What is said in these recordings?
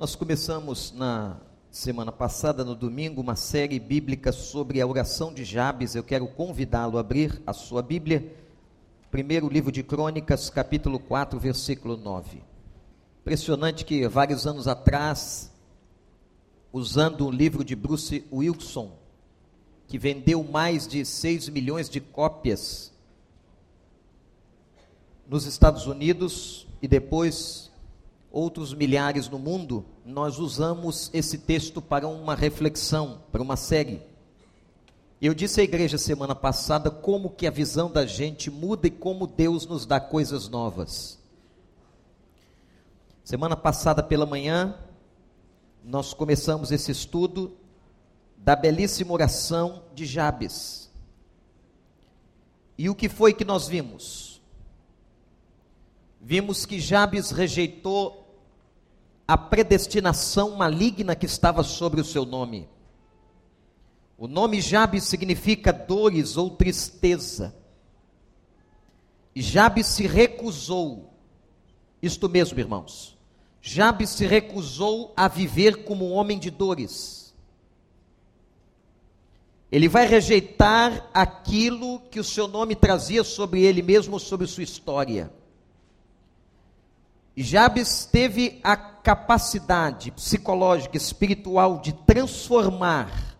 Nós começamos na semana passada, no domingo, uma série bíblica sobre a oração de Jabes. Eu quero convidá-lo a abrir a sua Bíblia. Primeiro livro de Crônicas, capítulo 4, versículo 9. Impressionante que vários anos atrás, usando um livro de Bruce Wilson, que vendeu mais de 6 milhões de cópias nos Estados Unidos e depois outros milhares no mundo, nós usamos esse texto para uma reflexão, para uma série. Eu disse à igreja semana passada como que a visão da gente muda e como Deus nos dá coisas novas. Semana passada pela manhã, nós começamos esse estudo da belíssima oração de Jabes. E o que foi que nós vimos? Vimos que Jabes rejeitou a predestinação maligna que estava sobre o seu nome. O nome Jabes significa dores ou tristeza. E se recusou, isto mesmo, irmãos. Jabes se recusou a viver como um homem de dores. Ele vai rejeitar aquilo que o seu nome trazia sobre ele mesmo, sobre sua história. Jabes teve a capacidade psicológica, espiritual de transformar,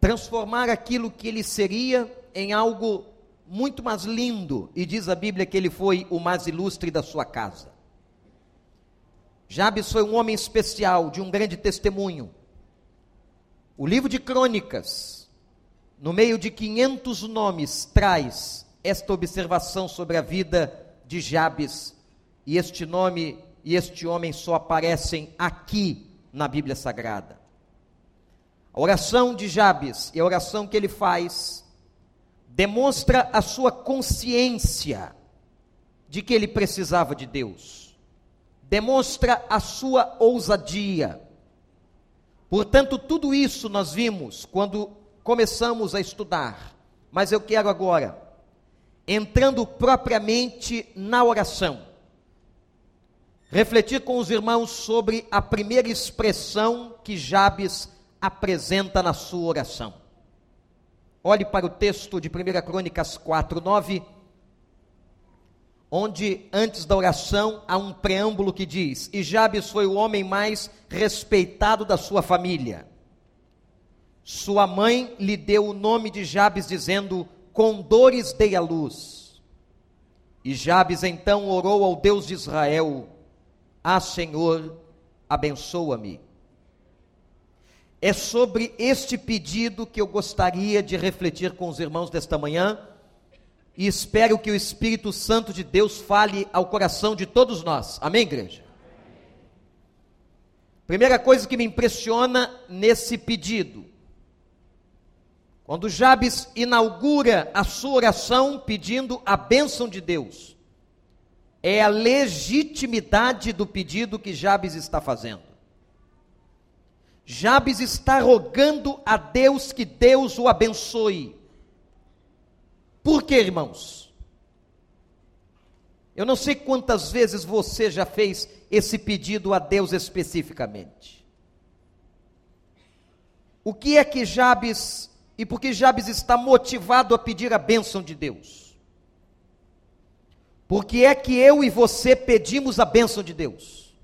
transformar aquilo que ele seria em algo muito mais lindo, e diz a Bíblia que ele foi o mais ilustre da sua casa. Jabes foi um homem especial, de um grande testemunho. O livro de Crônicas, no meio de 500 nomes, traz esta observação sobre a vida de Jabes e este nome e este homem só aparecem aqui na Bíblia Sagrada. A oração de Jabes e a oração que ele faz demonstra a sua consciência de que ele precisava de Deus. Demonstra a sua ousadia. Portanto, tudo isso nós vimos quando começamos a estudar. Mas eu quero agora, entrando propriamente na oração, refletir com os irmãos sobre a primeira expressão que Jabes apresenta na sua oração. Olhe para o texto de 1 Crônicas 4, 9, onde antes da oração há um preâmbulo que diz: E Jabes foi o homem mais respeitado da sua família. Sua mãe lhe deu o nome de Jabes, dizendo: Com dores dei a luz. E Jabes então orou ao Deus de Israel, ah, Senhor, abençoa-me. É sobre este pedido que eu gostaria de refletir com os irmãos desta manhã e espero que o Espírito Santo de Deus fale ao coração de todos nós. Amém, igreja? Primeira coisa que me impressiona nesse pedido, quando Jabes inaugura a sua oração pedindo a bênção de Deus, é a legitimidade do pedido que Jabes está fazendo. Jabes está rogando a Deus que Deus o abençoe. Por quê, irmãos? Eu não sei quantas vezes você já fez esse pedido a Deus especificamente. O que é que Jabes, e por que Jabes está motivado a pedir a bênção de Deus? Porque é que eu e você pedimos a bênção de Deus?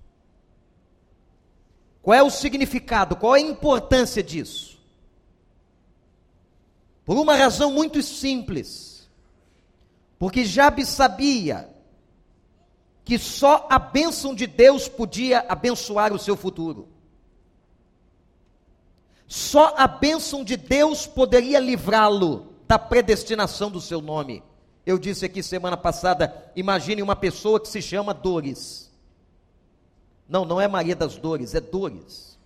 Qual é o significado? Qual é a importância disso? Por uma razão muito simples. Porque Jabes sabia que só a bênção de Deus podia abençoar o seu futuro. Só a bênção de Deus poderia livrá-lo da predestinação do seu nome. Eu disse aqui semana passada: imagine uma pessoa que se chama Dores. Não, não é Maria das Dores, é Dores.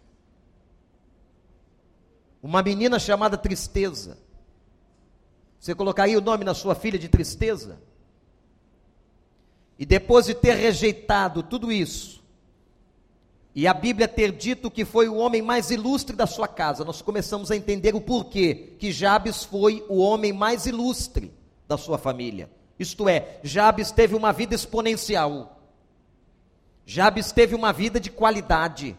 Uma menina chamada Tristeza. Você colocaria o nome na sua filha de Tristeza? E depois de ter rejeitado tudo isso, e a Bíblia ter dito que foi o homem mais ilustre da sua casa, nós começamos a entender o porquê que Jabes foi o homem mais ilustre da sua família. Isto é, Jabes teve uma vida exponencial. Jabes teve uma vida de qualidade.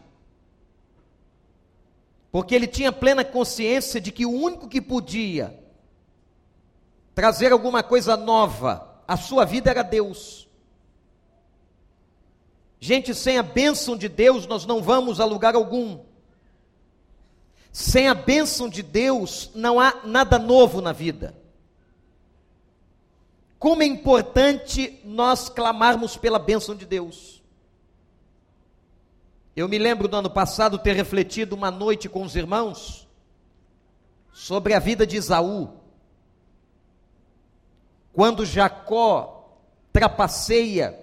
Porque ele tinha plena consciência de que o único que podia trazer alguma coisa nova à sua vida era Deus. Gente, sem a bênção de Deus, nós não vamos a lugar algum. Sem a bênção de Deus, não há nada novo na vida. Como é importante nós clamarmos pela bênção de Deus. Eu me lembro do ano passado ter refletido uma noite com os irmãos sobre a vida de Isaú. Quando Jacó trapaceia,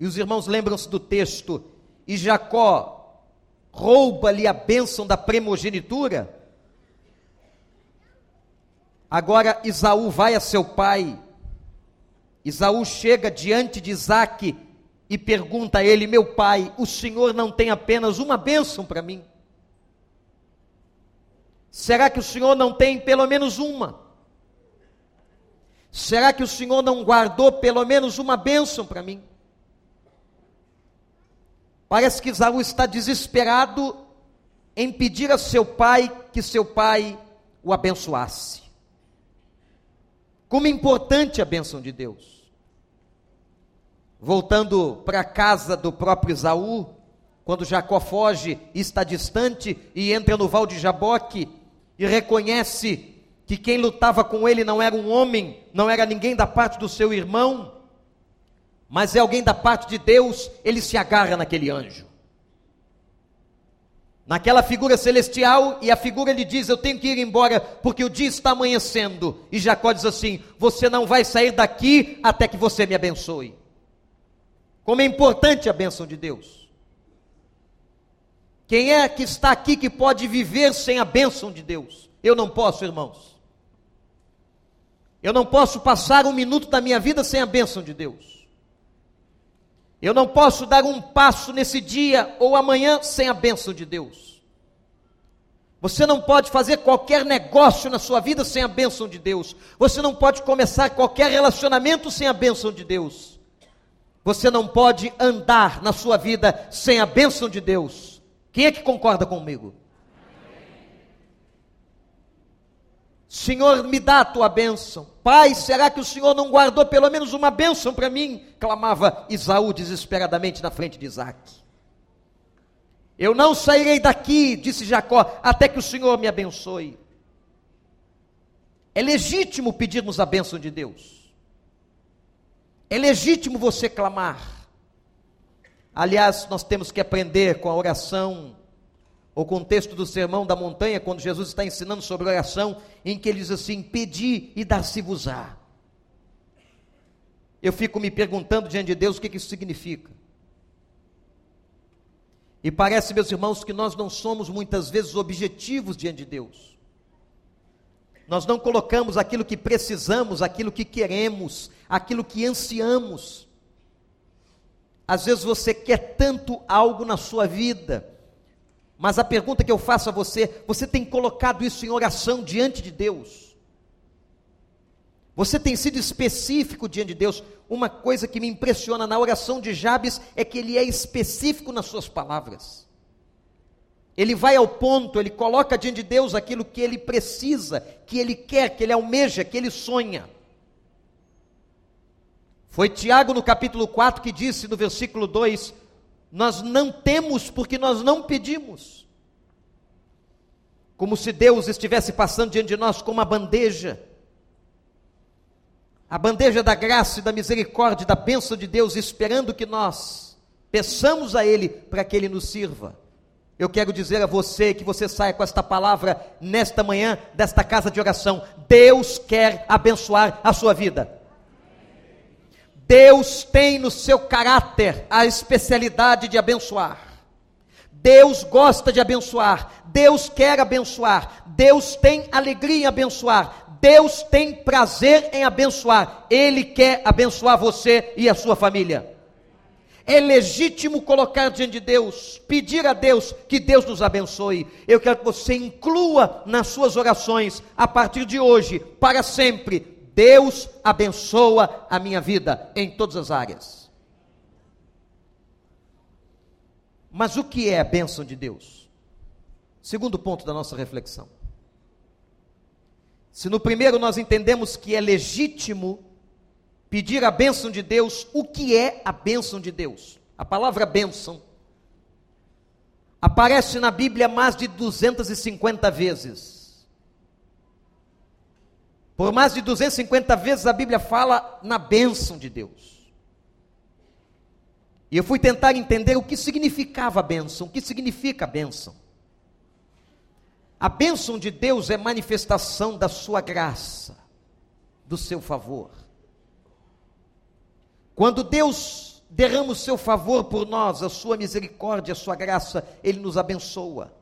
e os irmãos lembram-se do texto, e Jacó rouba-lhe a bênção da primogenitura. Agora Isaú vai a seu pai Isaú chega diante de Isaac e pergunta a ele: Meu pai, o senhor não tem apenas uma bênção para mim? Será que o senhor não tem pelo menos uma? Será que o senhor não guardou pelo menos uma bênção para mim? Parece que Isaú está desesperado em pedir a seu pai que seu pai o abençoasse. Como é importante a bênção de Deus. Voltando para a casa do próprio Isaú, quando Jacó foge e está distante e entra no val de Jaboque e reconhece que quem lutava com ele não era um homem, não era ninguém da parte do seu irmão, mas é alguém da parte de Deus, ele se agarra naquele anjo naquela figura celestial, e a figura lhe diz: Eu tenho que ir embora, porque o dia está amanhecendo. E Jacó diz assim: Você não vai sair daqui até que você me abençoe. Como é importante a bênção de Deus. Quem é que está aqui que pode viver sem a bênção de Deus? Eu não posso, irmãos. Eu não posso passar um minuto da minha vida sem a bênção de Deus. Eu não posso dar um passo nesse dia ou amanhã sem a bênção de Deus. Você não pode fazer qualquer negócio na sua vida sem a bênção de Deus. Você não pode começar qualquer relacionamento sem a bênção de Deus. Você não pode andar na sua vida sem a bênção de Deus. Quem é que concorda comigo? Senhor, me dá a tua bênção. Pai, será que o Senhor não guardou pelo menos uma bênção para mim? Clamava Isaú desesperadamente na frente de Isaac. Eu não sairei daqui, disse Jacó, até que o Senhor me abençoe. É legítimo pedirmos a bênção de Deus. É legítimo você clamar. Aliás, nós temos que aprender com a oração o contexto do sermão da montanha, quando Jesus está ensinando sobre oração, em que ele diz assim: Pedi e dar-se-vos-á. Eu fico me perguntando diante de Deus o que, que isso significa. E parece, meus irmãos, que nós não somos muitas vezes objetivos diante de Deus. Nós não colocamos aquilo que precisamos, aquilo que queremos, aquilo que ansiamos. Às vezes você quer tanto algo na sua vida, mas a pergunta que eu faço a você: você tem colocado isso em oração diante de Deus? Você tem sido específico diante de Deus? Uma coisa que me impressiona na oração de Jabes é que ele é específico nas suas palavras. Ele vai ao ponto, ele coloca diante de Deus aquilo que ele precisa, que ele quer, que ele almeja, que ele sonha. Foi Tiago no capítulo 4 que disse no versículo 2: nós não temos porque nós não pedimos. Como se Deus estivesse passando diante de nós com uma bandeja. A bandeja da graça e da misericórdia, da bênção de Deus, esperando que nós peçamos a Ele para que Ele nos sirva. Eu quero dizer a você que você saia com esta palavra nesta manhã, desta casa de oração. Deus quer abençoar a sua vida. Deus tem no seu caráter a especialidade de abençoar. Deus gosta de abençoar. Deus quer abençoar. Deus tem alegria em abençoar. Deus tem prazer em abençoar. Ele quer abençoar você e a sua família. É legítimo colocar diante de Deus, pedir a Deus que Deus nos abençoe. Eu quero que você inclua nas suas orações, a partir de hoje, para sempre, Deus abençoa a minha vida em todas as áreas. Mas o que é a bênção de Deus? Segundo ponto da nossa reflexão. Se no primeiro nós entendemos que é legítimo pedir a bênção de Deus, o que é a bênção de Deus? A palavra bênção aparece na Bíblia mais de 250 vezes. Por mais de 250 vezes a Bíblia fala na bênção de Deus. E eu fui tentar entender o que significava a bênção, o que significa a bênção. A bênção de Deus é manifestação da sua graça, do seu favor. Quando Deus derrama o seu favor por nós, a sua misericórdia, a sua graça, Ele nos abençoa.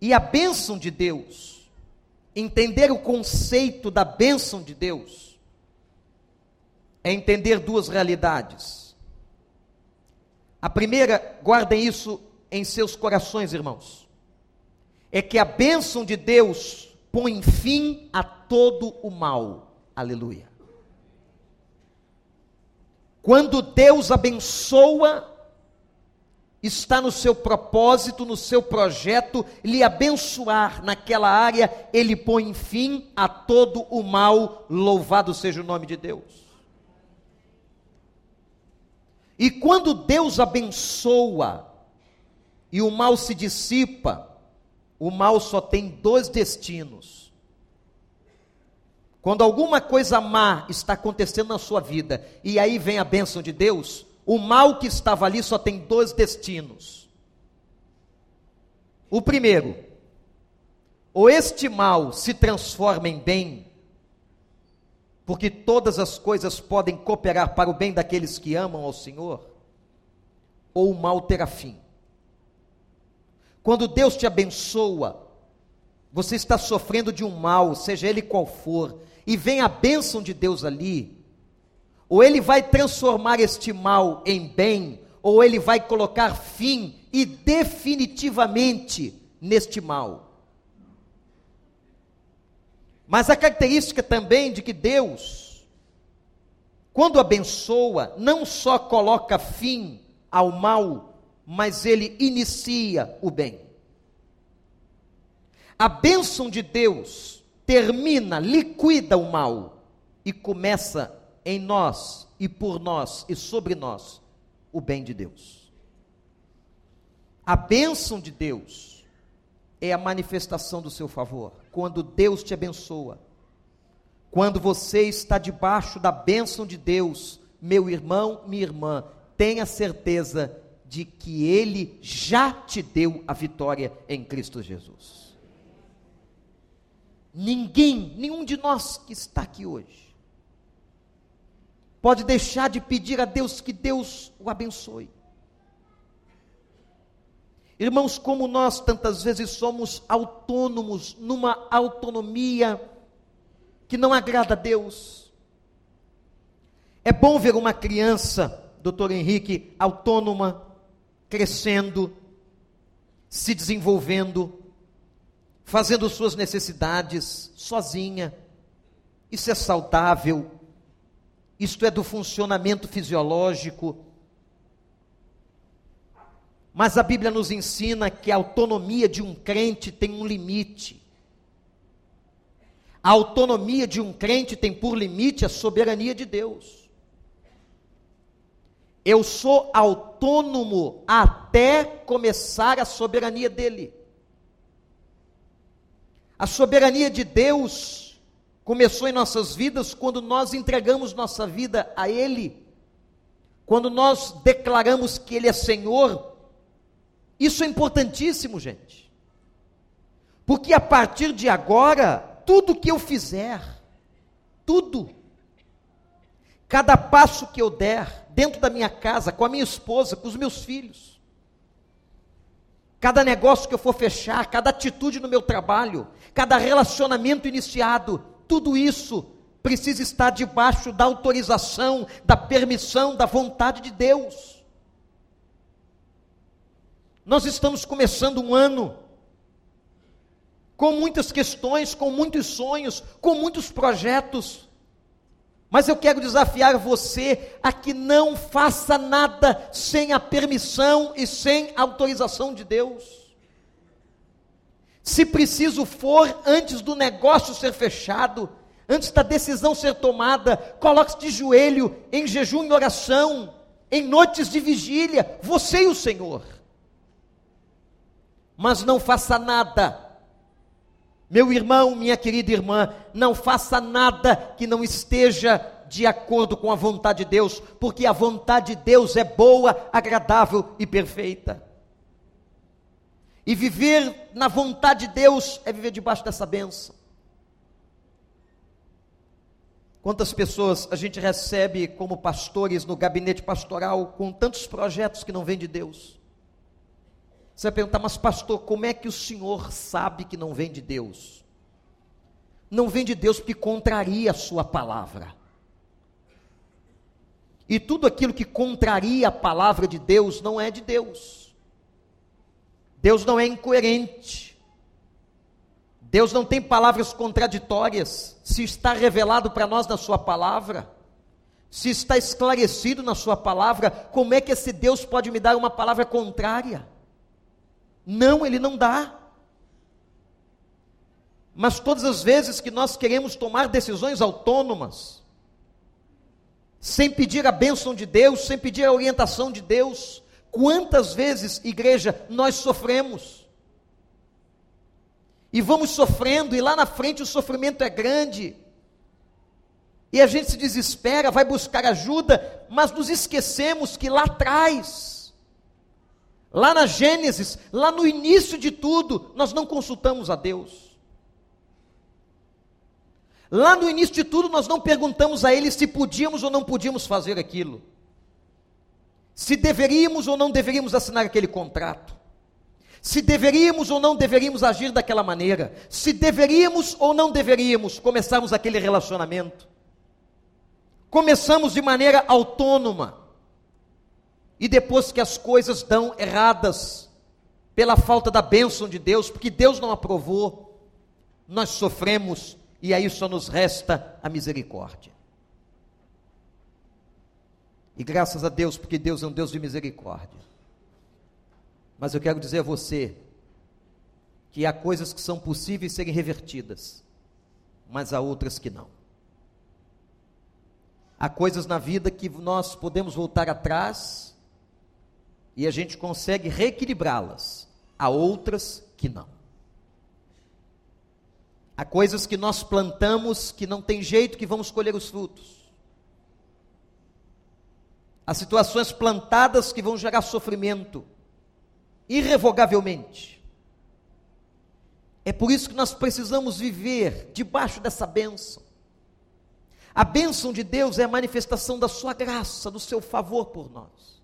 E a bênção de Deus, entender o conceito da bênção de Deus, é entender duas realidades. A primeira, guardem isso em seus corações, irmãos, é que a bênção de Deus põe fim a todo o mal. Aleluia. Quando Deus abençoa, está no seu propósito, no seu projeto, lhe abençoar naquela área, ele põe fim a todo o mal, louvado seja o nome de Deus. E quando Deus abençoa e o mal se dissipa, o mal só tem dois destinos quando alguma coisa má está acontecendo na sua vida e aí vem a bênção de Deus, o mal que estava ali só tem dois destinos. O primeiro, ou este mal se transforma em bem, porque todas as coisas podem cooperar para o bem daqueles que amam ao Senhor, ou o mal terá fim. Quando Deus te abençoa, você está sofrendo de um mal, seja ele qual for, e vem a bênção de Deus ali, ou ele vai transformar este mal em bem, ou ele vai colocar fim e definitivamente neste mal. Mas a característica também de que Deus, quando abençoa, não só coloca fim ao mal, mas ele inicia o bem. A bênção de Deus termina, liquida o mal e começa em nós e por nós e sobre nós o bem de Deus. A bênção de Deus é a manifestação do seu favor. Quando Deus te abençoa, quando você está debaixo da bênção de Deus, meu irmão, minha irmã, tenha certeza de que Ele já te deu a vitória em Cristo Jesus. Ninguém, nenhum de nós que está aqui hoje, pode deixar de pedir a Deus que Deus o abençoe. Irmãos, como nós tantas vezes somos autônomos, numa autonomia que não agrada a Deus. É bom ver uma criança, doutor Henrique, autônoma, crescendo, se desenvolvendo, fazendo suas necessidades sozinha. Isso é saudável. Isto é do funcionamento fisiológico. Mas a Bíblia nos ensina que a autonomia de um crente tem um limite. A autonomia de um crente tem por limite a soberania de Deus. Eu sou autônomo até começar a soberania dele. A soberania de Deus começou em nossas vidas quando nós entregamos nossa vida a Ele, quando nós declaramos que Ele é Senhor. Isso é importantíssimo, gente, porque a partir de agora, tudo que eu fizer, tudo, cada passo que eu der, dentro da minha casa, com a minha esposa, com os meus filhos, cada negócio que eu for fechar, cada atitude no meu trabalho, cada relacionamento iniciado, tudo isso precisa estar debaixo da autorização, da permissão, da vontade de Deus. Nós estamos começando um ano com muitas questões, com muitos sonhos, com muitos projetos. Mas eu quero desafiar você a que não faça nada sem a permissão e sem a autorização de Deus. Se preciso for, antes do negócio ser fechado, antes da decisão ser tomada, coloque-se de joelho, em jejum e oração, em noites de vigília, você e o Senhor. Mas não faça nada meu irmão, minha querida irmã, não faça nada que não esteja de acordo com a vontade de Deus, porque a vontade de Deus é boa, agradável e perfeita. E viver na vontade de Deus é viver debaixo dessa benção. Quantas pessoas a gente recebe como pastores no gabinete pastoral com tantos projetos que não vêm de Deus? Você vai perguntar, mas pastor, como é que o senhor sabe que não vem de Deus? Não vem de Deus porque contraria a sua palavra. E tudo aquilo que contraria a palavra de Deus não é de Deus. Deus não é incoerente. Deus não tem palavras contraditórias. Se está revelado para nós na Sua palavra, se está esclarecido na Sua palavra, como é que esse Deus pode me dar uma palavra contrária? Não, ele não dá. Mas todas as vezes que nós queremos tomar decisões autônomas, sem pedir a bênção de Deus, sem pedir a orientação de Deus, quantas vezes, igreja, nós sofremos? E vamos sofrendo, e lá na frente o sofrimento é grande, e a gente se desespera, vai buscar ajuda, mas nos esquecemos que lá atrás, Lá na Gênesis, lá no início de tudo, nós não consultamos a Deus. Lá no início de tudo, nós não perguntamos a Ele se podíamos ou não podíamos fazer aquilo. Se deveríamos ou não deveríamos assinar aquele contrato. Se deveríamos ou não deveríamos agir daquela maneira. Se deveríamos ou não deveríamos começarmos aquele relacionamento. Começamos de maneira autônoma e depois que as coisas dão erradas, pela falta da bênção de Deus, porque Deus não aprovou, nós sofremos e aí só nos resta a misericórdia. E graças a Deus, porque Deus é um Deus de misericórdia. Mas eu quero dizer a você que há coisas que são possíveis serem revertidas, mas há outras que não. Há coisas na vida que nós podemos voltar atrás e a gente consegue reequilibrá-las. Há outras que não. Há coisas que nós plantamos que não tem jeito que vamos colher os frutos. Há situações plantadas que vão gerar sofrimento, irrevogavelmente. É por isso que nós precisamos viver debaixo dessa bênção. A bênção de Deus é a manifestação da sua graça, do seu favor por nós.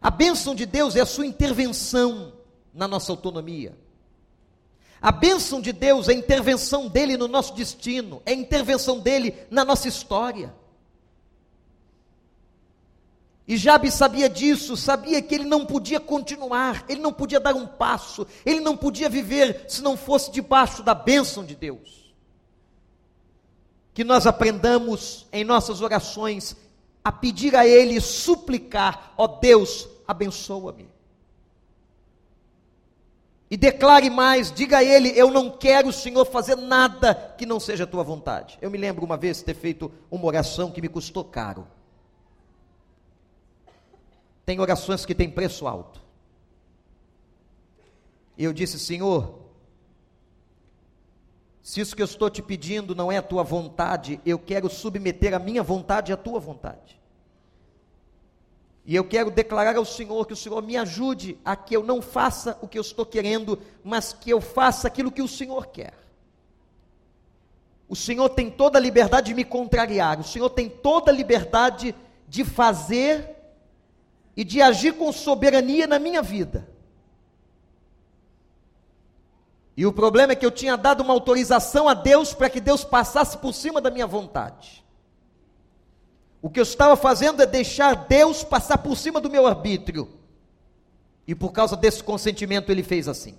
A bênção de Deus é a sua intervenção na nossa autonomia. A bênção de Deus é a intervenção dele no nosso destino, é a intervenção dele na nossa história. E Jabe sabia disso, sabia que ele não podia continuar, ele não podia dar um passo, ele não podia viver se não fosse debaixo da bênção de Deus. Que nós aprendamos em nossas orações a pedir a Ele, suplicar, ó Deus, abençoa-me. E declare mais, diga a ele: Eu não quero, Senhor, fazer nada que não seja a tua vontade. Eu me lembro uma vez ter feito uma oração que me custou caro. Tem orações que têm preço alto. E eu disse: Senhor, se isso que eu estou te pedindo não é a tua vontade, eu quero submeter a minha vontade à tua vontade. E eu quero declarar ao Senhor que o Senhor me ajude a que eu não faça o que eu estou querendo, mas que eu faça aquilo que o Senhor quer. O Senhor tem toda a liberdade de me contrariar, o Senhor tem toda a liberdade de fazer e de agir com soberania na minha vida. E o problema é que eu tinha dado uma autorização a Deus para que Deus passasse por cima da minha vontade. O que eu estava fazendo é deixar Deus passar por cima do meu arbítrio. E por causa desse consentimento ele fez assim.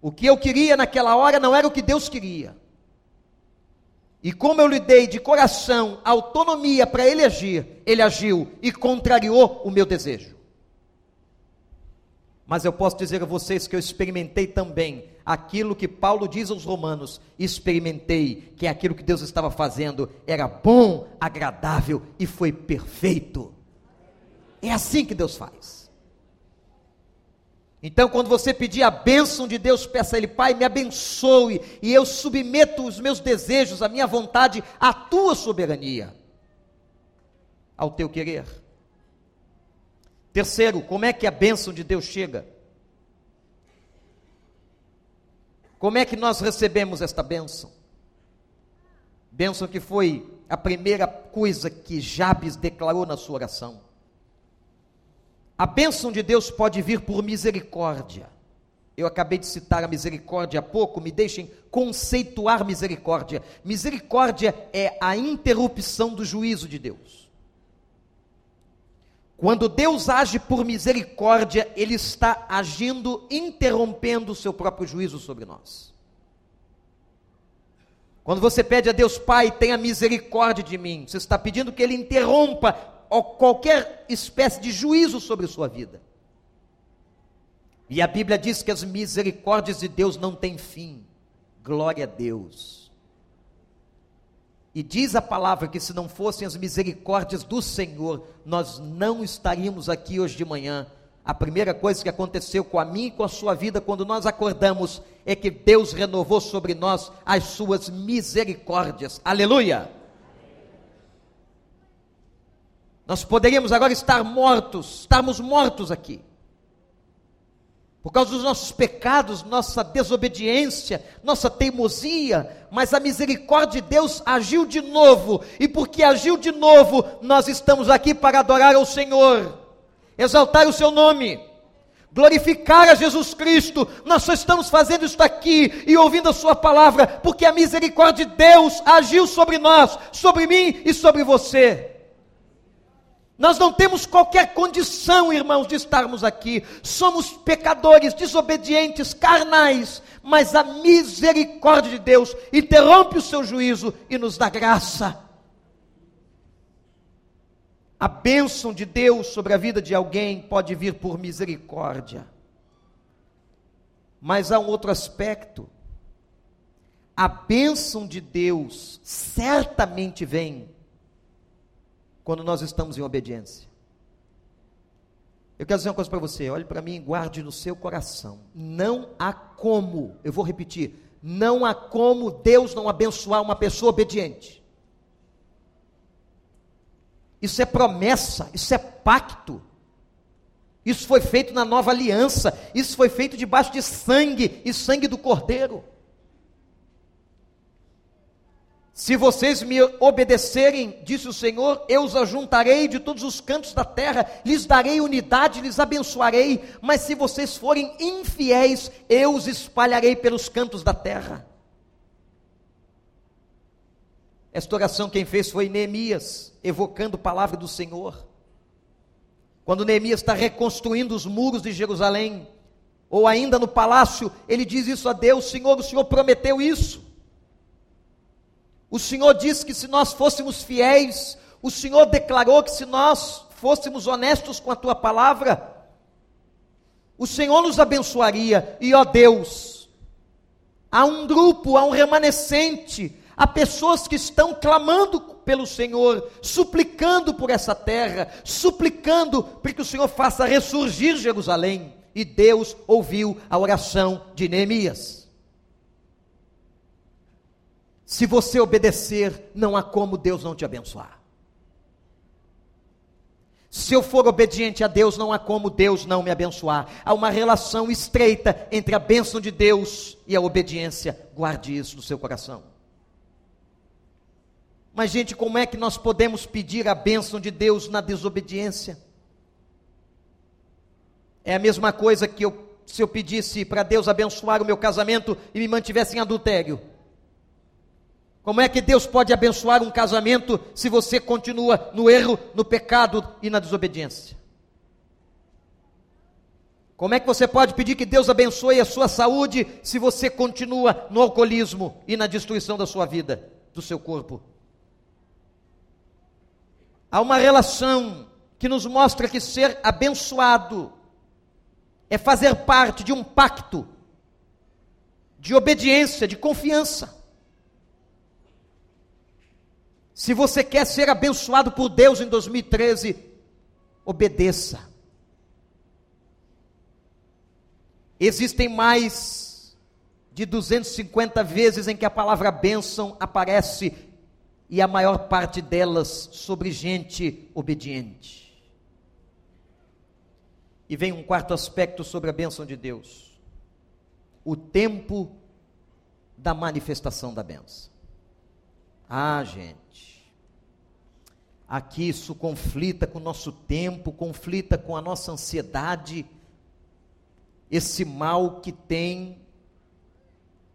O que eu queria naquela hora não era o que Deus queria. E como eu lhe dei de coração autonomia para ele agir, ele agiu e contrariou o meu desejo. Mas eu posso dizer a vocês que eu experimentei também aquilo que Paulo diz aos Romanos: experimentei que aquilo que Deus estava fazendo era bom, agradável e foi perfeito. É assim que Deus faz. Então, quando você pedir a bênção de Deus, peça a Ele, Pai, me abençoe, e eu submeto os meus desejos, a minha vontade, à tua soberania, ao teu querer. Terceiro, como é que a bênção de Deus chega? Como é que nós recebemos esta bênção? Bênção que foi a primeira coisa que Jabes declarou na sua oração. A bênção de Deus pode vir por misericórdia. Eu acabei de citar a misericórdia há pouco, me deixem conceituar misericórdia. Misericórdia é a interrupção do juízo de Deus. Quando Deus age por misericórdia, Ele está agindo, interrompendo o seu próprio juízo sobre nós. Quando você pede a Deus, Pai, tenha misericórdia de mim, você está pedindo que Ele interrompa qualquer espécie de juízo sobre sua vida. E a Bíblia diz que as misericórdias de Deus não têm fim. Glória a Deus. E diz a palavra que se não fossem as misericórdias do Senhor, nós não estaríamos aqui hoje de manhã. A primeira coisa que aconteceu com a mim e com a sua vida quando nós acordamos é que Deus renovou sobre nós as suas misericórdias. Aleluia! Nós poderíamos agora estar mortos, estarmos mortos aqui. Por causa dos nossos pecados, nossa desobediência, nossa teimosia, mas a misericórdia de Deus agiu de novo, e porque agiu de novo, nós estamos aqui para adorar ao Senhor, exaltar o seu nome, glorificar a Jesus Cristo. Nós só estamos fazendo isto aqui e ouvindo a Sua palavra, porque a misericórdia de Deus agiu sobre nós, sobre mim e sobre você. Nós não temos qualquer condição, irmãos, de estarmos aqui. Somos pecadores, desobedientes, carnais, mas a misericórdia de Deus interrompe o seu juízo e nos dá graça. A bênção de Deus sobre a vida de alguém pode vir por misericórdia. Mas há um outro aspecto. A bênção de Deus certamente vem quando nós estamos em obediência. Eu quero dizer uma coisa para você, olhe para mim e guarde no seu coração. Não há como, eu vou repetir, não há como Deus não abençoar uma pessoa obediente. Isso é promessa, isso é pacto. Isso foi feito na nova aliança, isso foi feito debaixo de sangue e sangue do cordeiro. Se vocês me obedecerem, disse o Senhor, eu os ajuntarei de todos os cantos da terra, lhes darei unidade, lhes abençoarei. Mas se vocês forem infiéis, eu os espalharei pelos cantos da terra. Esta oração quem fez foi Neemias, evocando a palavra do Senhor. Quando Neemias está reconstruindo os muros de Jerusalém, ou ainda no palácio, ele diz isso a Deus: Senhor, o Senhor prometeu isso. O Senhor disse que se nós fôssemos fiéis, o Senhor declarou que se nós fôssemos honestos com a tua palavra, o Senhor nos abençoaria. E ó Deus, há um grupo, há um remanescente, há pessoas que estão clamando pelo Senhor, suplicando por essa terra, suplicando para que o Senhor faça ressurgir Jerusalém. E Deus ouviu a oração de Neemias. Se você obedecer, não há como Deus não te abençoar. Se eu for obediente a Deus, não há como Deus não me abençoar. Há uma relação estreita entre a bênção de Deus e a obediência. Guarde isso no seu coração. Mas, gente, como é que nós podemos pedir a bênção de Deus na desobediência? É a mesma coisa que eu, se eu pedisse para Deus abençoar o meu casamento e me mantivesse em adultério. Como é que Deus pode abençoar um casamento se você continua no erro, no pecado e na desobediência? Como é que você pode pedir que Deus abençoe a sua saúde se você continua no alcoolismo e na destruição da sua vida? do seu corpo. Há uma relação que nos mostra que ser abençoado é fazer parte de um pacto de obediência, de confiança. Se você quer ser abençoado por Deus em 2013, obedeça. Existem mais de 250 vezes em que a palavra bênção aparece e a maior parte delas sobre gente obediente. E vem um quarto aspecto sobre a bênção de Deus: o tempo da manifestação da bênção. Ah, gente, aqui isso conflita com o nosso tempo, conflita com a nossa ansiedade, esse mal que tem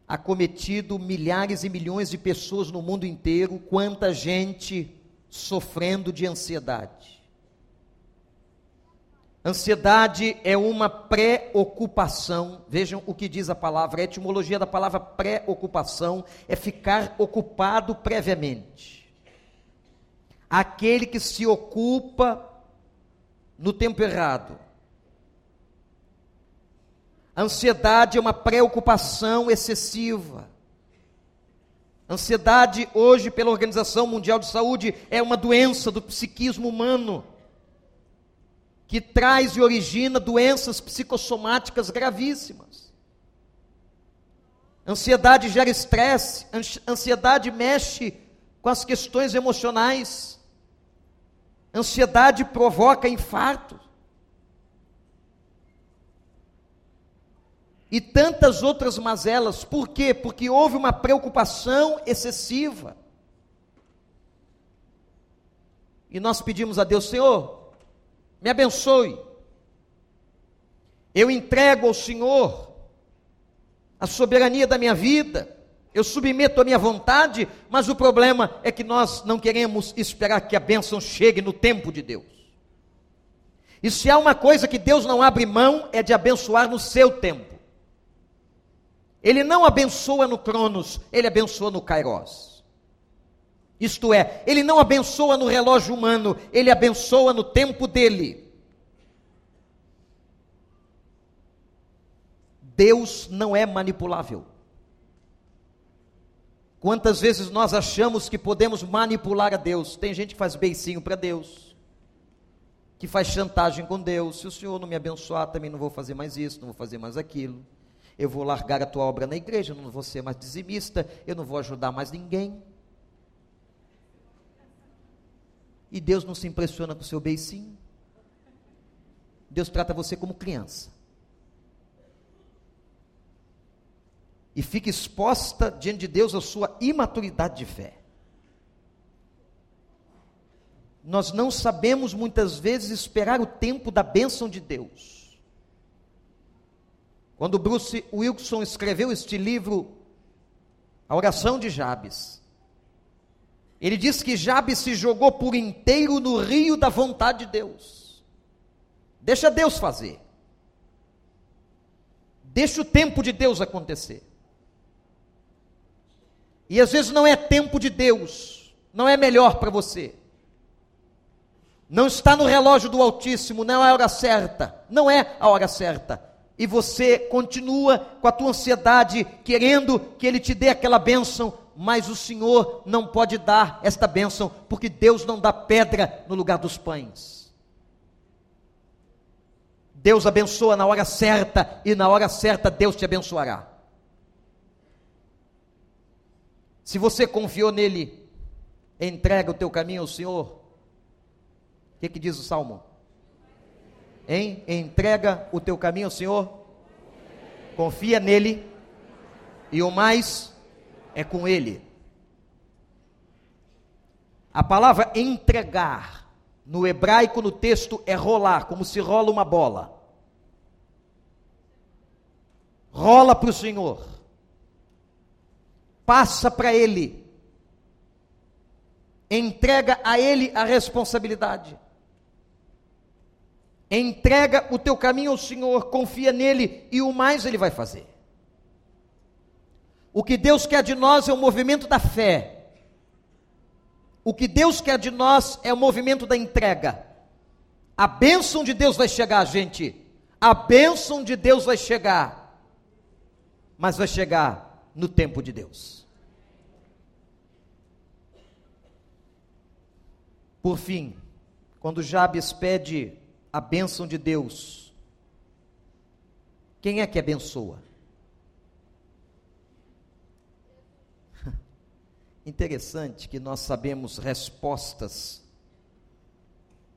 acometido milhares e milhões de pessoas no mundo inteiro, quanta gente sofrendo de ansiedade. Ansiedade é uma preocupação. Vejam o que diz a palavra. A etimologia da palavra preocupação é ficar ocupado previamente. Aquele que se ocupa no tempo errado. Ansiedade é uma preocupação excessiva. Ansiedade, hoje, pela Organização Mundial de Saúde, é uma doença do psiquismo humano que traz e origina doenças psicossomáticas gravíssimas. Ansiedade gera estresse, ansiedade mexe com as questões emocionais. Ansiedade provoca infarto. E tantas outras mazelas, por quê? Porque houve uma preocupação excessiva. E nós pedimos a Deus, Senhor, me abençoe. Eu entrego ao Senhor a soberania da minha vida. Eu submeto a minha vontade, mas o problema é que nós não queremos esperar que a bênção chegue no tempo de Deus. E se há uma coisa que Deus não abre mão, é de abençoar no seu tempo. Ele não abençoa no Cronos, ele abençoa no Kairos. Isto é, ele não abençoa no relógio humano, ele abençoa no tempo dele. Deus não é manipulável. Quantas vezes nós achamos que podemos manipular a Deus? Tem gente que faz beicinho para Deus, que faz chantagem com Deus. Se o Senhor não me abençoar, também não vou fazer mais isso, não vou fazer mais aquilo. Eu vou largar a tua obra na igreja, não vou ser mais dizimista, eu não vou ajudar mais ninguém. E Deus não se impressiona com o seu beicinho. Deus trata você como criança. E fica exposta diante de Deus a sua imaturidade de fé. Nós não sabemos muitas vezes esperar o tempo da bênção de Deus. Quando Bruce Wilson escreveu este livro, A Oração de Jabes, ele diz que Jabe se jogou por inteiro no rio da vontade de Deus. Deixa Deus fazer. Deixa o tempo de Deus acontecer. E às vezes não é tempo de Deus, não é melhor para você. Não está no relógio do Altíssimo, não é a hora certa, não é a hora certa. E você continua com a tua ansiedade, querendo que Ele te dê aquela bênção, mas o Senhor não pode dar esta bênção, porque Deus não dá pedra no lugar dos pães. Deus abençoa na hora certa, e na hora certa Deus te abençoará. Se você confiou nele, entrega o teu caminho ao Senhor. O que, que diz o Salmo? Hein? Entrega o teu caminho ao Senhor. Confia nele. E o mais é com Ele. A palavra entregar, no hebraico, no texto, é rolar, como se rola uma bola. Rola para o Senhor. Passa para Ele. Entrega a Ele a responsabilidade. Entrega o teu caminho ao Senhor, confia nele e o mais Ele vai fazer. O que Deus quer de nós é o movimento da fé. O que Deus quer de nós é o movimento da entrega. A bênção de Deus vai chegar, gente. A bênção de Deus vai chegar. Mas vai chegar no tempo de Deus. Por fim, quando Jabes pede a bênção de Deus, quem é que abençoa? Interessante que nós sabemos respostas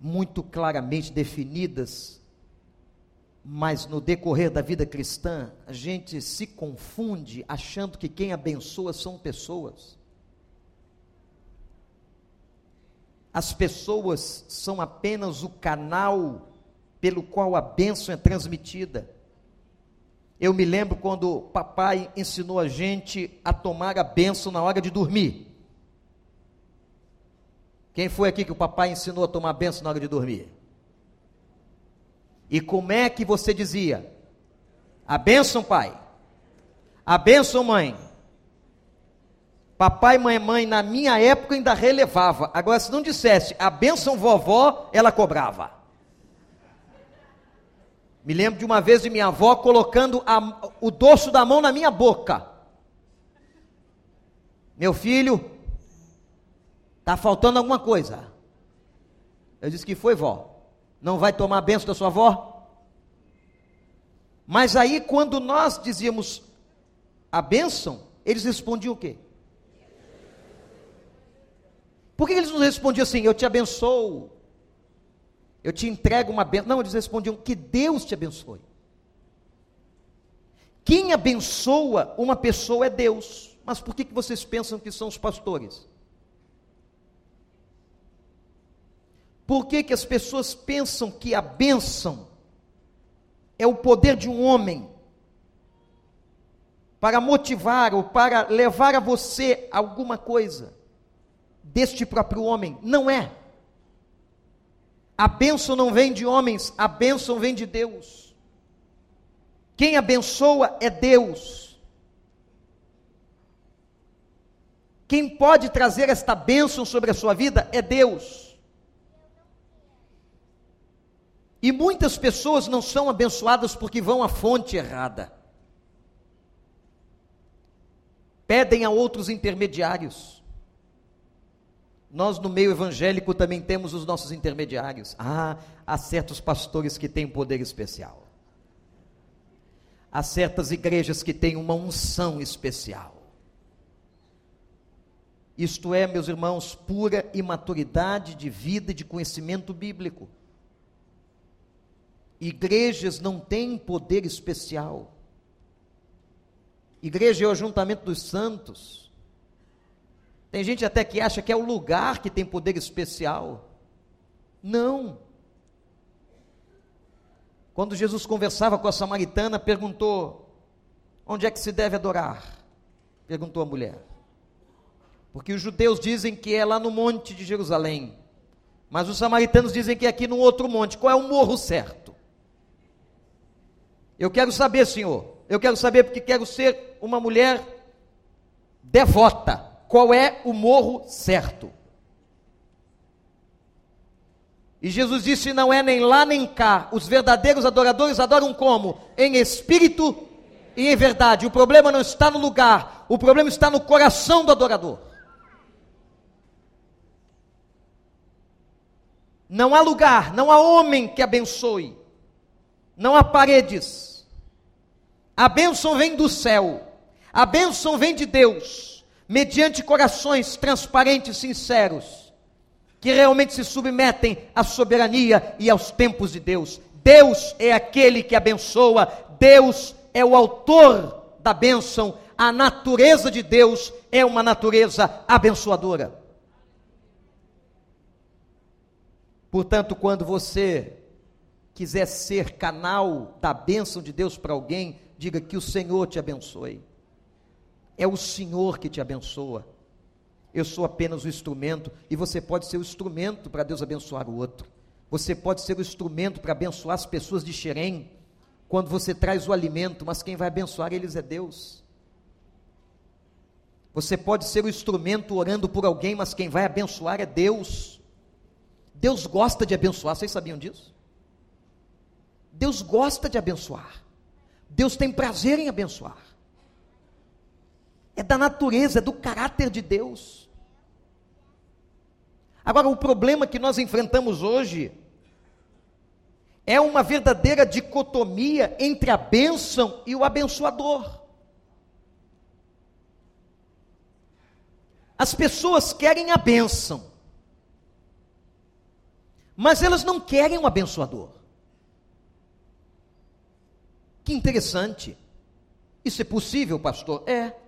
muito claramente definidas, mas no decorrer da vida cristã, a gente se confunde achando que quem abençoa são pessoas. As pessoas são apenas o canal pelo qual a bênção é transmitida. Eu me lembro quando papai ensinou a gente a tomar a bênção na hora de dormir. Quem foi aqui que o papai ensinou a tomar a bênção na hora de dormir? E como é que você dizia? A bênção, pai. A bênção, mãe. Papai, mãe, mãe, na minha época ainda relevava. Agora, se não dissesse a bênção vovó, ela cobrava. Me lembro de uma vez de minha avó colocando a, o dorso da mão na minha boca. Meu filho, está faltando alguma coisa. Eu disse que foi, vó. Não vai tomar a bênção da sua avó? Mas aí, quando nós dizíamos a bênção, eles respondiam o quê? Por que eles nos respondiam assim? Eu te abençoo. Eu te entrego uma bênção. Não, eles respondiam: Que Deus te abençoe. Quem abençoa uma pessoa é Deus. Mas por que, que vocês pensam que são os pastores? Por que, que as pessoas pensam que a bênção é o poder de um homem para motivar ou para levar a você alguma coisa? deste próprio homem. Não é. A bênção não vem de homens, a bênção vem de Deus. Quem abençoa é Deus. Quem pode trazer esta bênção sobre a sua vida é Deus. E muitas pessoas não são abençoadas porque vão à fonte errada. Pedem a outros intermediários. Nós no meio evangélico também temos os nossos intermediários. Ah, há certos pastores que têm poder especial. Há certas igrejas que têm uma unção especial. Isto é, meus irmãos, pura imaturidade de vida e de conhecimento bíblico. Igrejas não têm poder especial. Igreja é o ajuntamento dos santos. Tem gente até que acha que é o lugar que tem poder especial. Não. Quando Jesus conversava com a samaritana, perguntou: Onde é que se deve adorar? Perguntou a mulher. Porque os judeus dizem que é lá no monte de Jerusalém. Mas os samaritanos dizem que é aqui no outro monte. Qual é o morro certo? Eu quero saber, Senhor. Eu quero saber porque quero ser uma mulher devota qual é o morro certo. E Jesus disse: não é nem lá nem cá. Os verdadeiros adoradores adoram como? Em espírito e em verdade. O problema não está no lugar, o problema está no coração do adorador. Não há lugar, não há homem que abençoe, não há paredes. A bênção vem do céu, a bênção vem de Deus mediante corações transparentes, sinceros, que realmente se submetem à soberania e aos tempos de Deus. Deus é aquele que abençoa, Deus é o autor da bênção, a natureza de Deus é uma natureza abençoadora. Portanto, quando você quiser ser canal da bênção de Deus para alguém, diga que o Senhor te abençoe. É o Senhor que te abençoa. Eu sou apenas o instrumento e você pode ser o instrumento para Deus abençoar o outro. Você pode ser o instrumento para abençoar as pessoas de Xerém, quando você traz o alimento, mas quem vai abençoar eles é Deus. Você pode ser o instrumento orando por alguém, mas quem vai abençoar é Deus. Deus gosta de abençoar, vocês sabiam disso? Deus gosta de abençoar. Deus tem prazer em abençoar. É da natureza, é do caráter de Deus. Agora, o problema que nós enfrentamos hoje é uma verdadeira dicotomia entre a bênção e o abençoador. As pessoas querem a bênção, mas elas não querem o abençoador. Que interessante. Isso é possível, pastor? É.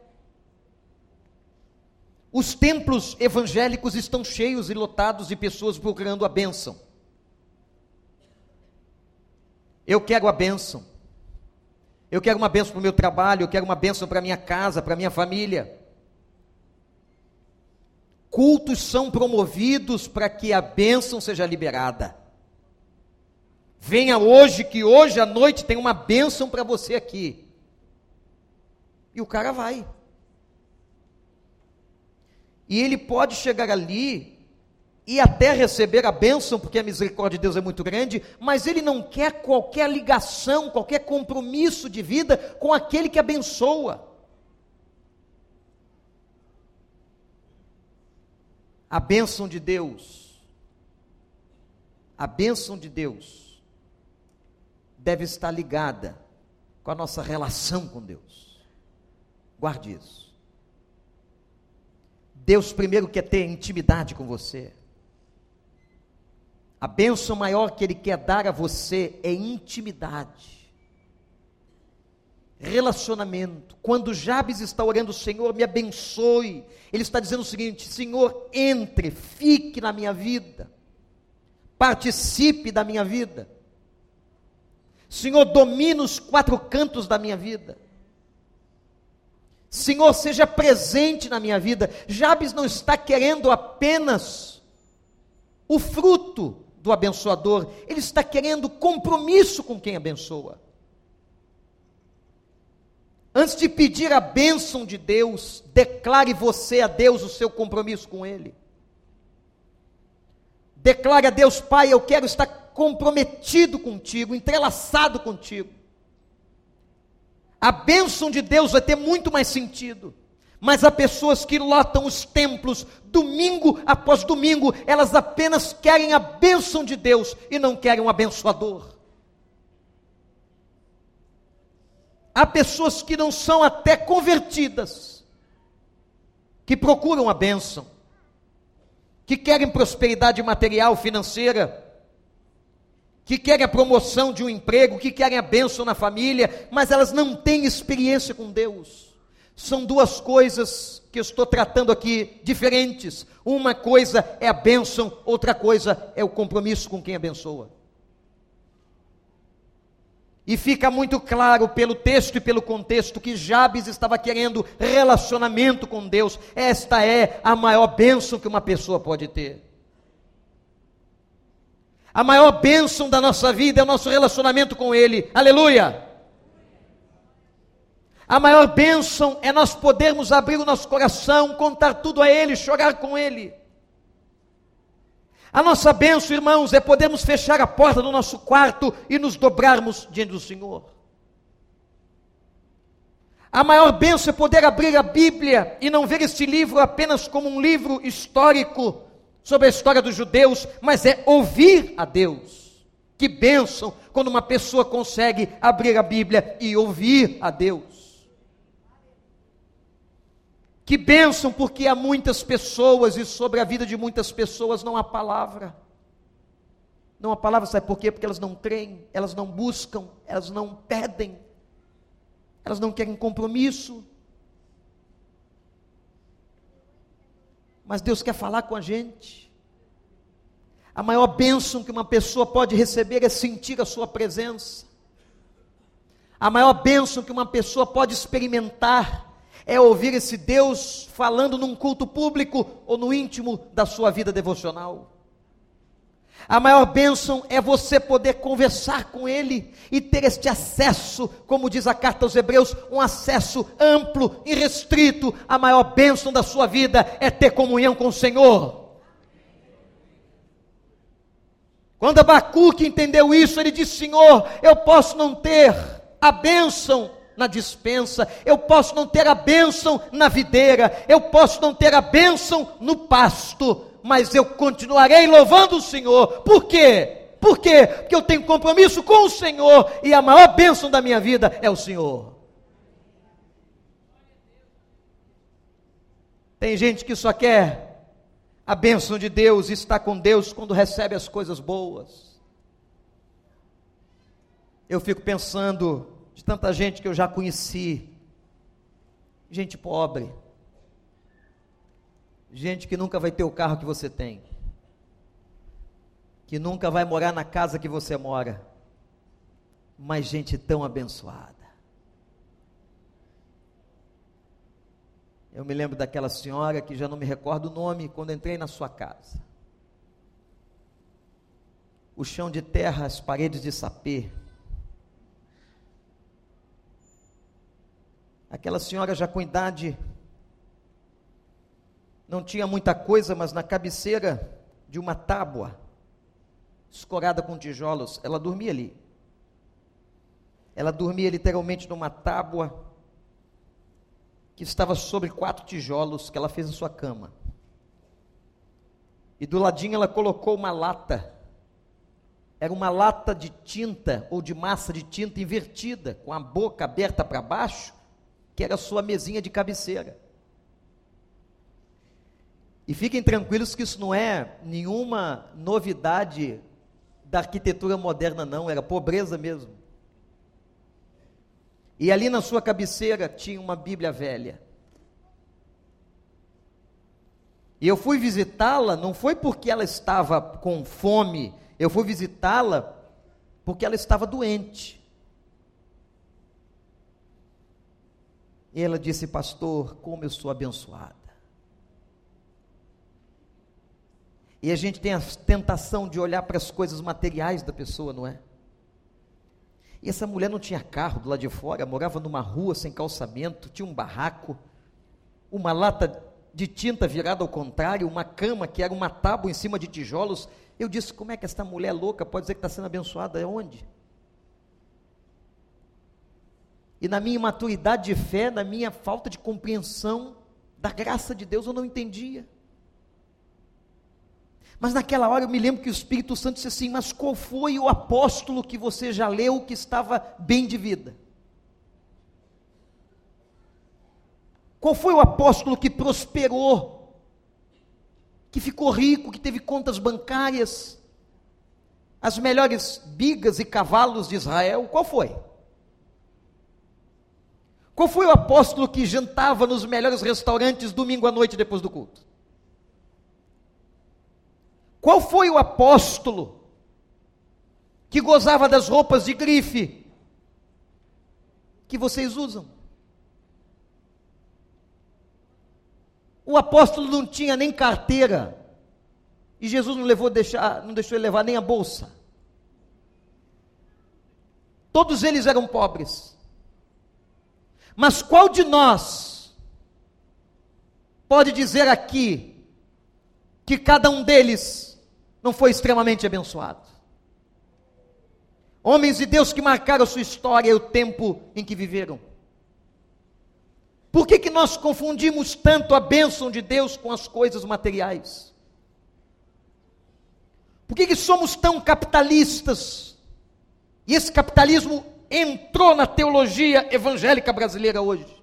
Os templos evangélicos estão cheios e lotados de pessoas procurando a bênção. Eu quero a bênção. Eu quero uma bênção para o meu trabalho, eu quero uma bênção para a minha casa, para a minha família. Cultos são promovidos para que a bênção seja liberada. Venha hoje, que hoje à noite tem uma bênção para você aqui. E o cara vai. E ele pode chegar ali e até receber a bênção, porque a misericórdia de Deus é muito grande, mas ele não quer qualquer ligação, qualquer compromisso de vida com aquele que abençoa. A bênção de Deus, a bênção de Deus, deve estar ligada com a nossa relação com Deus. Guarde isso. Deus primeiro quer ter intimidade com você. A bênção maior que Ele quer dar a você é intimidade, relacionamento. Quando Jabes está orando, Senhor, me abençoe, ele está dizendo o seguinte: Senhor, entre, fique na minha vida, participe da minha vida. Senhor, domine os quatro cantos da minha vida. Senhor, seja presente na minha vida. Jabes não está querendo apenas o fruto do abençoador, ele está querendo compromisso com quem abençoa. Antes de pedir a bênção de Deus, declare você a Deus o seu compromisso com Ele. Declare a Deus, Pai, eu quero estar comprometido contigo, entrelaçado contigo. A bênção de Deus vai ter muito mais sentido mas há pessoas que lotam os templos domingo após domingo, elas apenas querem a bênção de Deus e não querem um abençoador. Há pessoas que não são até convertidas, que procuram a bênção, que querem prosperidade material, financeira, que querem a promoção de um emprego, que querem a bênção na família, mas elas não têm experiência com Deus. São duas coisas que eu estou tratando aqui diferentes. Uma coisa é a bênção, outra coisa é o compromisso com quem abençoa. E fica muito claro pelo texto e pelo contexto que Jabes estava querendo relacionamento com Deus. Esta é a maior bênção que uma pessoa pode ter. A maior bênção da nossa vida é o nosso relacionamento com Ele. Aleluia! A maior bênção é nós podermos abrir o nosso coração, contar tudo a Ele, chorar com Ele. A nossa bênção, irmãos, é podermos fechar a porta do nosso quarto e nos dobrarmos diante do Senhor. A maior bênção é poder abrir a Bíblia e não ver este livro apenas como um livro histórico sobre a história dos judeus, mas é ouvir a Deus. Que bênção quando uma pessoa consegue abrir a Bíblia e ouvir a Deus. Que bênção, porque há muitas pessoas e sobre a vida de muitas pessoas não há palavra. Não há palavra, sabe por quê? Porque elas não creem, elas não buscam, elas não pedem, elas não querem compromisso. Mas Deus quer falar com a gente. A maior bênção que uma pessoa pode receber é sentir a sua presença. A maior bênção que uma pessoa pode experimentar é ouvir esse Deus falando num culto público ou no íntimo da sua vida devocional. A maior bênção é você poder conversar com Ele e ter este acesso, como diz a carta aos Hebreus, um acesso amplo e restrito. A maior bênção da sua vida é ter comunhão com o Senhor. Quando Abacuque entendeu isso, ele disse: Senhor, eu posso não ter a bênção na dispensa, eu posso não ter a bênção na videira, eu posso não ter a bênção no pasto, mas eu continuarei louvando o Senhor. Por quê? Por quê? Porque eu tenho compromisso com o Senhor e a maior bênção da minha vida é o Senhor. Tem gente que só quer a bênção de Deus e está com Deus quando recebe as coisas boas. Eu fico pensando de tanta gente que eu já conheci, gente pobre, Gente que nunca vai ter o carro que você tem. Que nunca vai morar na casa que você mora. Mas gente tão abençoada. Eu me lembro daquela senhora que já não me recordo o nome quando entrei na sua casa. O chão de terra, as paredes de sapê. Aquela senhora já com idade não tinha muita coisa, mas na cabeceira de uma tábua, escorada com tijolos, ela dormia ali. Ela dormia literalmente numa tábua que estava sobre quatro tijolos que ela fez em sua cama. E do ladinho ela colocou uma lata. Era uma lata de tinta ou de massa de tinta invertida, com a boca aberta para baixo, que era a sua mesinha de cabeceira. E fiquem tranquilos que isso não é nenhuma novidade da arquitetura moderna, não, era pobreza mesmo. E ali na sua cabeceira tinha uma Bíblia velha. E eu fui visitá-la, não foi porque ela estava com fome, eu fui visitá-la porque ela estava doente. E ela disse, pastor, como eu sou abençoada. E a gente tem a tentação de olhar para as coisas materiais da pessoa, não é? E essa mulher não tinha carro do lado de fora, morava numa rua sem calçamento, tinha um barraco, uma lata de tinta virada ao contrário, uma cama que era uma tábua em cima de tijolos. Eu disse: como é que essa mulher louca pode dizer que está sendo abençoada? É onde? E na minha imaturidade de fé, na minha falta de compreensão da graça de Deus, eu não entendia. Mas naquela hora eu me lembro que o Espírito Santo disse assim: Mas qual foi o apóstolo que você já leu que estava bem de vida? Qual foi o apóstolo que prosperou, que ficou rico, que teve contas bancárias, as melhores bigas e cavalos de Israel? Qual foi? Qual foi o apóstolo que jantava nos melhores restaurantes domingo à noite depois do culto? Qual foi o apóstolo que gozava das roupas de grife que vocês usam? O apóstolo não tinha nem carteira. E Jesus não levou deixar, não deixou ele levar nem a bolsa. Todos eles eram pobres. Mas qual de nós pode dizer aqui que cada um deles não foi extremamente abençoado. Homens de Deus que marcaram sua história e o tempo em que viveram. Por que, que nós confundimos tanto a bênção de Deus com as coisas materiais? Por que, que somos tão capitalistas? E esse capitalismo entrou na teologia evangélica brasileira hoje.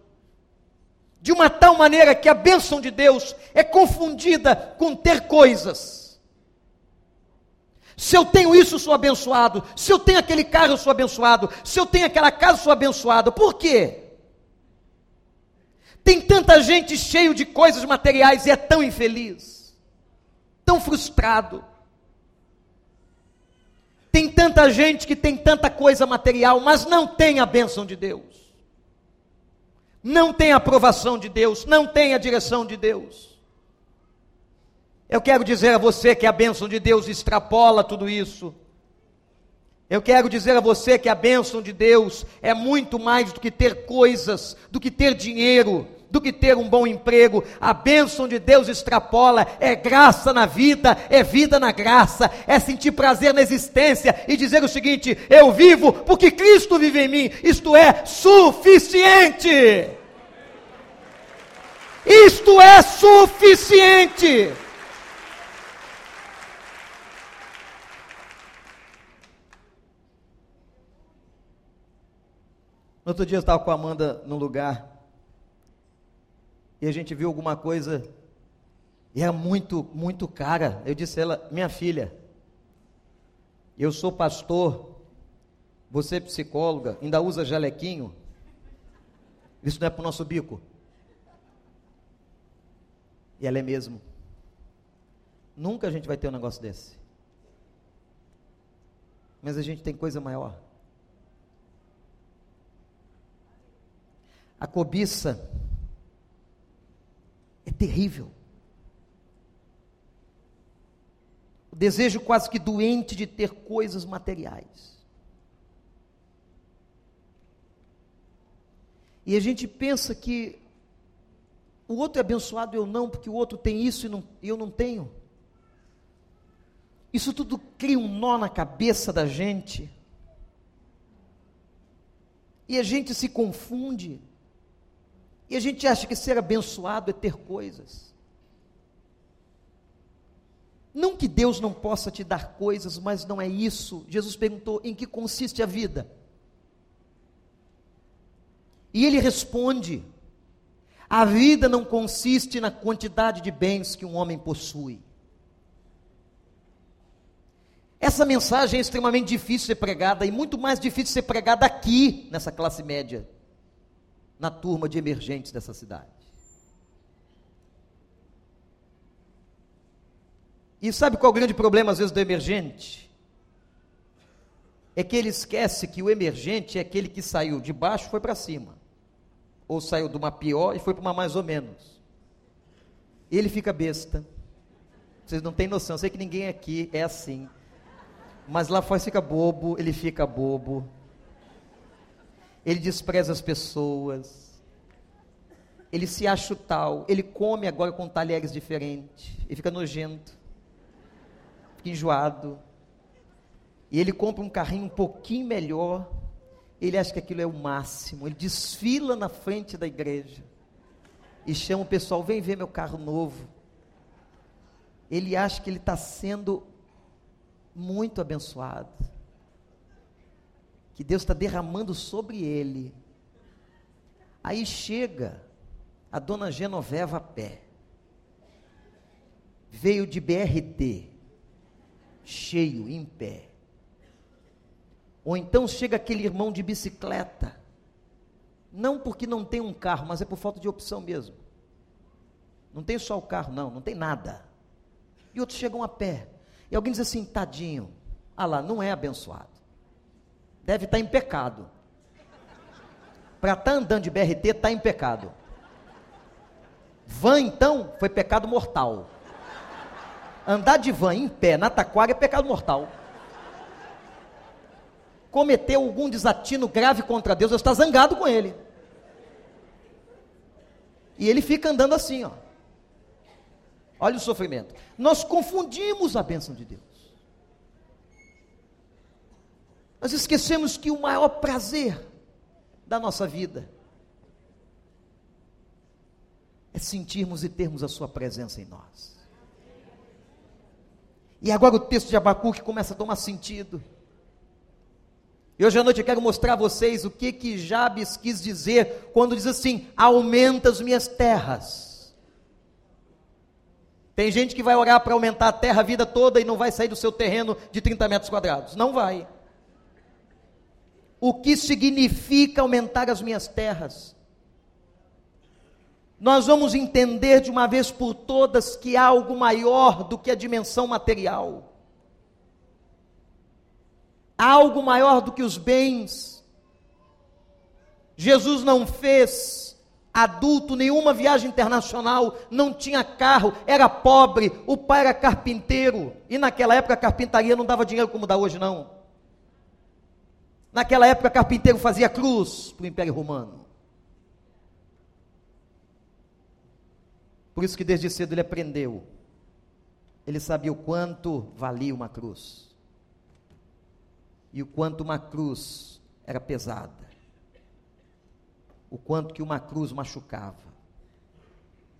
De uma tal maneira que a bênção de Deus é confundida com ter coisas. Se eu tenho isso, eu sou abençoado. Se eu tenho aquele carro, eu sou abençoado. Se eu tenho aquela casa, eu sou abençoado. Por quê? Tem tanta gente cheio de coisas materiais e é tão infeliz, tão frustrado. Tem tanta gente que tem tanta coisa material, mas não tem a bênção de Deus, não tem a aprovação de Deus, não tem a direção de Deus. Eu quero dizer a você que a bênção de Deus extrapola tudo isso. Eu quero dizer a você que a bênção de Deus é muito mais do que ter coisas, do que ter dinheiro, do que ter um bom emprego. A bênção de Deus extrapola, é graça na vida, é vida na graça, é sentir prazer na existência e dizer o seguinte: eu vivo porque Cristo vive em mim, isto é suficiente. Isto é suficiente. No outro dia eu estava com a Amanda num lugar e a gente viu alguma coisa e era muito, muito cara. Eu disse a ela, minha filha, eu sou pastor, você é psicóloga, ainda usa jalequinho, isso não é para o nosso bico. E ela é mesmo. Nunca a gente vai ter um negócio desse. Mas a gente tem coisa maior. A cobiça é terrível. O desejo quase que doente de ter coisas materiais. E a gente pensa que o outro é abençoado, eu não, porque o outro tem isso e não, eu não tenho. Isso tudo cria um nó na cabeça da gente. E a gente se confunde. E a gente acha que ser abençoado é ter coisas. Não que Deus não possa te dar coisas, mas não é isso. Jesus perguntou: em que consiste a vida? E ele responde: a vida não consiste na quantidade de bens que um homem possui. Essa mensagem é extremamente difícil de ser pregada e muito mais difícil de ser pregada aqui, nessa classe média na turma de emergentes dessa cidade. E sabe qual é o grande problema, às vezes, do emergente? É que ele esquece que o emergente é aquele que saiu de baixo e foi para cima. Ou saiu de uma pior e foi para uma mais ou menos. Ele fica besta. Vocês não têm noção, eu sei que ninguém aqui é assim. Mas lá fora fica bobo, ele fica bobo ele despreza as pessoas, ele se acha tal, ele come agora com talheres diferentes, e fica nojento, fica enjoado, e ele compra um carrinho um pouquinho melhor, ele acha que aquilo é o máximo, ele desfila na frente da igreja, e chama o pessoal, vem ver meu carro novo, ele acha que ele está sendo muito abençoado, que Deus está derramando sobre ele. Aí chega a dona Genoveva a pé. Veio de BRT, cheio, em pé. Ou então chega aquele irmão de bicicleta. Não porque não tem um carro, mas é por falta de opção mesmo. Não tem só o carro, não, não tem nada. E outros chegam a pé. E alguém diz assim: tadinho, ah lá, não é abençoado deve estar tá em pecado. Para estar tá andando de BRT, está em pecado. Van, então, foi pecado mortal. Andar de van em pé na taquara é pecado mortal. Cometeu algum desatino grave contra Deus, Deus está zangado com ele. E ele fica andando assim, ó. Olha o sofrimento. Nós confundimos a bênção de Deus. Nós esquecemos que o maior prazer da nossa vida é sentirmos e termos a Sua presença em nós. E agora o texto de Abacuque começa a tomar sentido. E hoje à noite eu quero mostrar a vocês o que que Jabes quis dizer quando diz assim: aumenta as minhas terras. Tem gente que vai orar para aumentar a terra a vida toda e não vai sair do seu terreno de 30 metros quadrados. Não vai o que significa aumentar as minhas terras. Nós vamos entender de uma vez por todas que há algo maior do que a dimensão material. Há algo maior do que os bens. Jesus não fez adulto, nenhuma viagem internacional, não tinha carro, era pobre, o pai era carpinteiro, e naquela época a carpintaria não dava dinheiro como dá hoje, não. Naquela época, carpinteiro fazia cruz para o Império Romano. Por isso que desde cedo ele aprendeu. Ele sabia o quanto valia uma cruz. E o quanto uma cruz era pesada. O quanto que uma cruz machucava.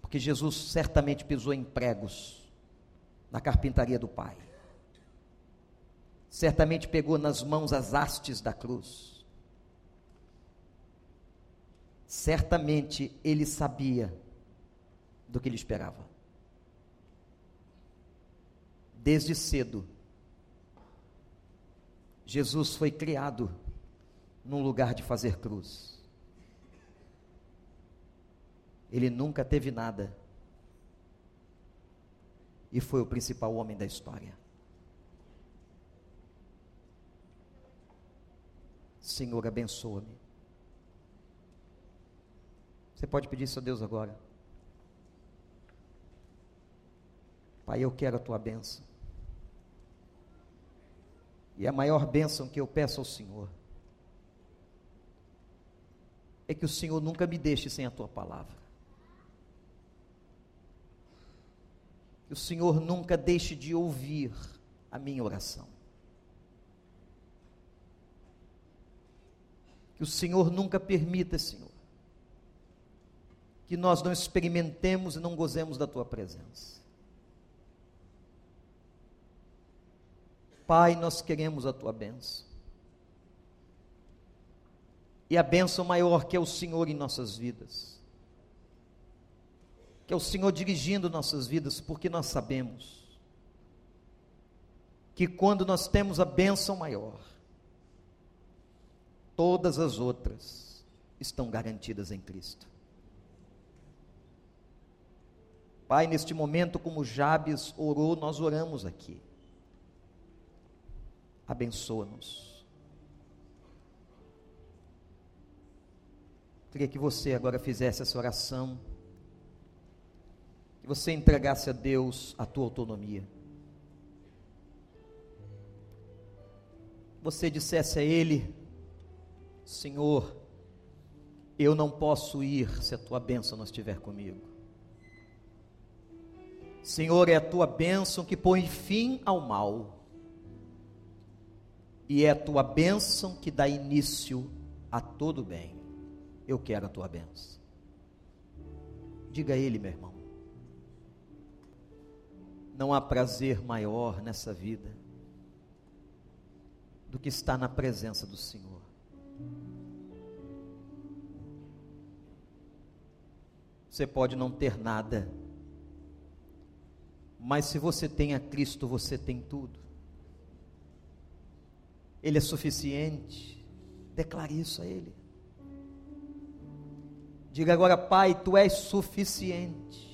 Porque Jesus certamente pisou em pregos na carpintaria do Pai certamente pegou nas mãos as hastes da cruz. Certamente ele sabia do que lhe esperava. Desde cedo, Jesus foi criado num lugar de fazer cruz. Ele nunca teve nada. E foi o principal homem da história. Senhor, abençoa-me. Você pode pedir isso a Deus agora. Pai, eu quero a tua bênção. E a maior bênção que eu peço ao Senhor é que o Senhor nunca me deixe sem a tua palavra. Que o Senhor nunca deixe de ouvir a minha oração. Que o Senhor nunca permita, Senhor, que nós não experimentemos e não gozemos da tua presença. Pai, nós queremos a tua bênção. E a bênção maior que é o Senhor em nossas vidas. Que é o Senhor dirigindo nossas vidas, porque nós sabemos que quando nós temos a bênção maior, todas as outras estão garantidas em Cristo. Pai, neste momento, como Jabes orou, nós oramos aqui. Abençoa-nos. Queria que você agora fizesse essa oração. Que você entregasse a Deus a tua autonomia. Você dissesse a Ele: Senhor, eu não posso ir se a tua bênção não estiver comigo. Senhor, é a tua bênção que põe fim ao mal. E é a tua bênção que dá início a todo bem. Eu quero a tua bênção. Diga a ele, meu irmão. Não há prazer maior nessa vida do que estar na presença do Senhor. Você pode não ter nada, mas se você tem a Cristo, você tem tudo. Ele é suficiente. Declare isso a Ele. Diga agora, Pai, Tu és suficiente.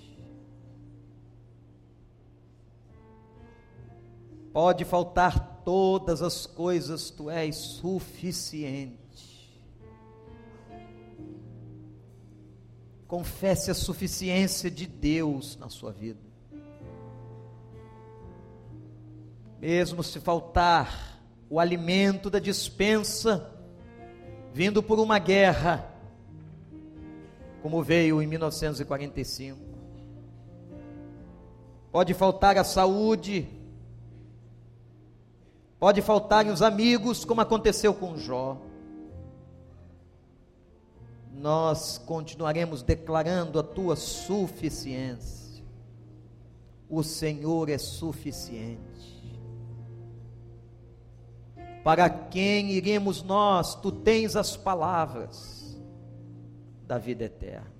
Pode faltar todas as coisas, Tu és suficiente. Confesse a suficiência de Deus na sua vida. Mesmo se faltar o alimento da dispensa, vindo por uma guerra, como veio em 1945. Pode faltar a saúde, pode faltar os amigos, como aconteceu com Jó nós continuaremos declarando a tua suficiência. O Senhor é suficiente. Para quem iremos nós? Tu tens as palavras da vida eterna.